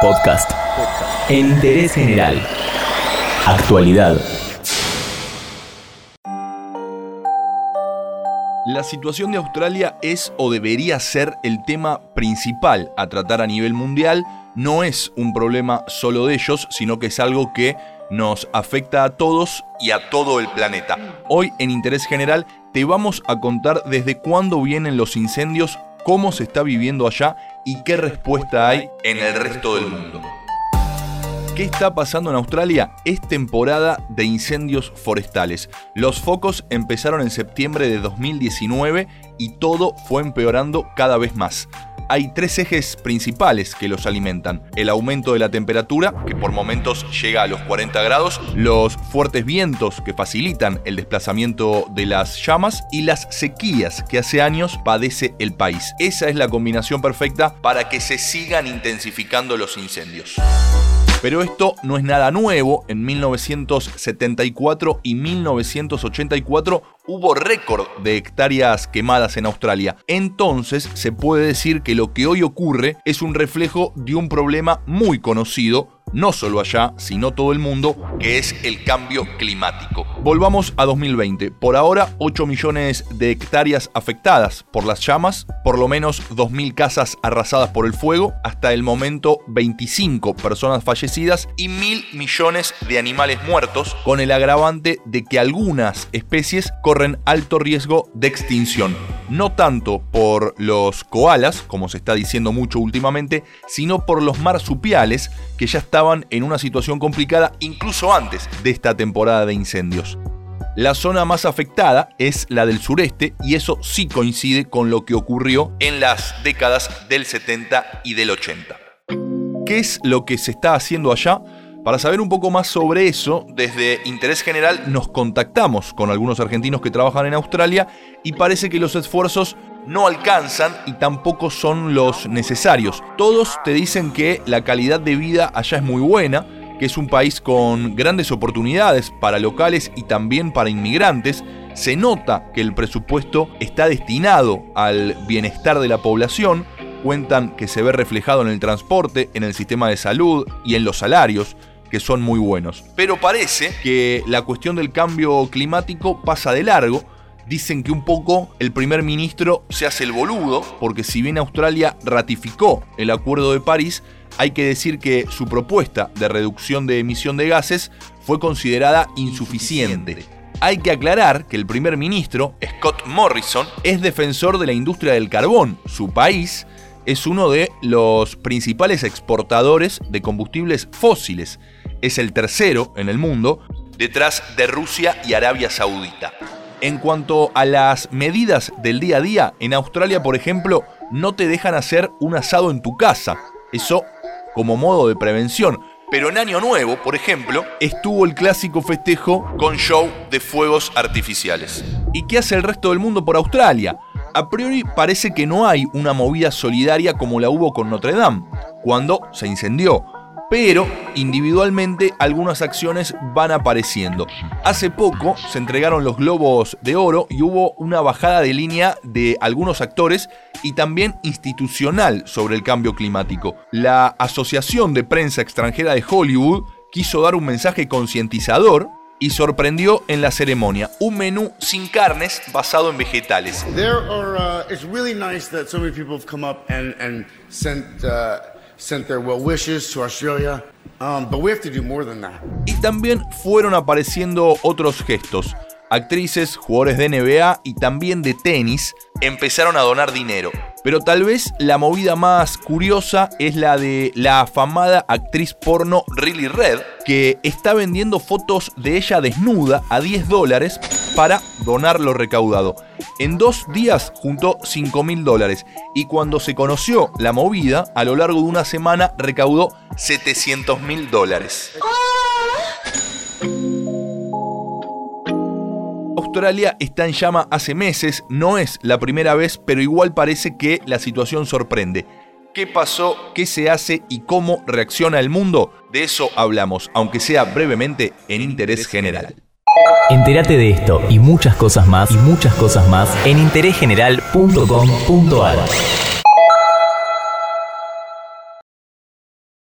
Podcast. En interés general. Actualidad. La situación de Australia es o debería ser el tema principal a tratar a nivel mundial. No es un problema solo de ellos, sino que es algo que nos afecta a todos y a todo el planeta. Hoy en Interés General te vamos a contar desde cuándo vienen los incendios, cómo se está viviendo allá y qué respuesta hay en el resto del mundo. ¿Qué está pasando en Australia? Es temporada de incendios forestales. Los focos empezaron en septiembre de 2019 y todo fue empeorando cada vez más hay tres ejes principales que los alimentan. El aumento de la temperatura, que por momentos llega a los 40 grados, los fuertes vientos que facilitan el desplazamiento de las llamas y las sequías que hace años padece el país. Esa es la combinación perfecta para que se sigan intensificando los incendios. Pero esto no es nada nuevo. En 1974 y 1984 hubo récord de hectáreas quemadas en Australia. Entonces se puede decir que lo que hoy ocurre es un reflejo de un problema muy conocido no solo allá, sino todo el mundo, que es el cambio climático. Volvamos a 2020. Por ahora, 8 millones de hectáreas afectadas por las llamas, por lo menos 2.000 casas arrasadas por el fuego, hasta el momento 25 personas fallecidas y mil millones de animales muertos, con el agravante de que algunas especies corren alto riesgo de extinción. No tanto por los koalas, como se está diciendo mucho últimamente, sino por los marsupiales que ya estaban en una situación complicada incluso antes de esta temporada de incendios. La zona más afectada es la del sureste y eso sí coincide con lo que ocurrió en las décadas del 70 y del 80. ¿Qué es lo que se está haciendo allá? Para saber un poco más sobre eso, desde Interés General nos contactamos con algunos argentinos que trabajan en Australia y parece que los esfuerzos no alcanzan y tampoco son los necesarios. Todos te dicen que la calidad de vida allá es muy buena, que es un país con grandes oportunidades para locales y también para inmigrantes. Se nota que el presupuesto está destinado al bienestar de la población. Cuentan que se ve reflejado en el transporte, en el sistema de salud y en los salarios que son muy buenos. Pero parece que la cuestión del cambio climático pasa de largo dicen que un poco el primer ministro se hace el boludo, porque si bien Australia ratificó el Acuerdo de París, hay que decir que su propuesta de reducción de emisión de gases fue considerada insuficiente. Hay que aclarar que el primer ministro, Scott Morrison, es defensor de la industria del carbón. Su país es uno de los principales exportadores de combustibles fósiles. Es el tercero en el mundo, detrás de Rusia y Arabia Saudita. En cuanto a las medidas del día a día, en Australia, por ejemplo, no te dejan hacer un asado en tu casa. Eso como modo de prevención. Pero en Año Nuevo, por ejemplo, estuvo el clásico festejo con show de fuegos artificiales. ¿Y qué hace el resto del mundo por Australia? A priori parece que no hay una movida solidaria como la hubo con Notre Dame, cuando se incendió pero individualmente algunas acciones van apareciendo. Hace poco se entregaron los globos de oro y hubo una bajada de línea de algunos actores y también institucional sobre el cambio climático. La Asociación de Prensa Extranjera de Hollywood quiso dar un mensaje concientizador y sorprendió en la ceremonia un menú sin carnes basado en vegetales. Y también fueron apareciendo otros gestos. Actrices, jugadores de NBA y también de tenis empezaron a donar dinero. Pero tal vez la movida más curiosa es la de la afamada actriz porno Riley Red, que está vendiendo fotos de ella desnuda a 10 dólares para donar lo recaudado. En dos días juntó 5 mil dólares y cuando se conoció la movida, a lo largo de una semana recaudó 700 mil dólares. Australia está en llama hace meses, no es la primera vez, pero igual parece que la situación sorprende. ¿Qué pasó? ¿Qué se hace? ¿Y cómo reacciona el mundo? De eso hablamos, aunque sea brevemente, en interés general. Entérate de esto y muchas cosas más y muchas cosas más en interésgeneral.com.ar.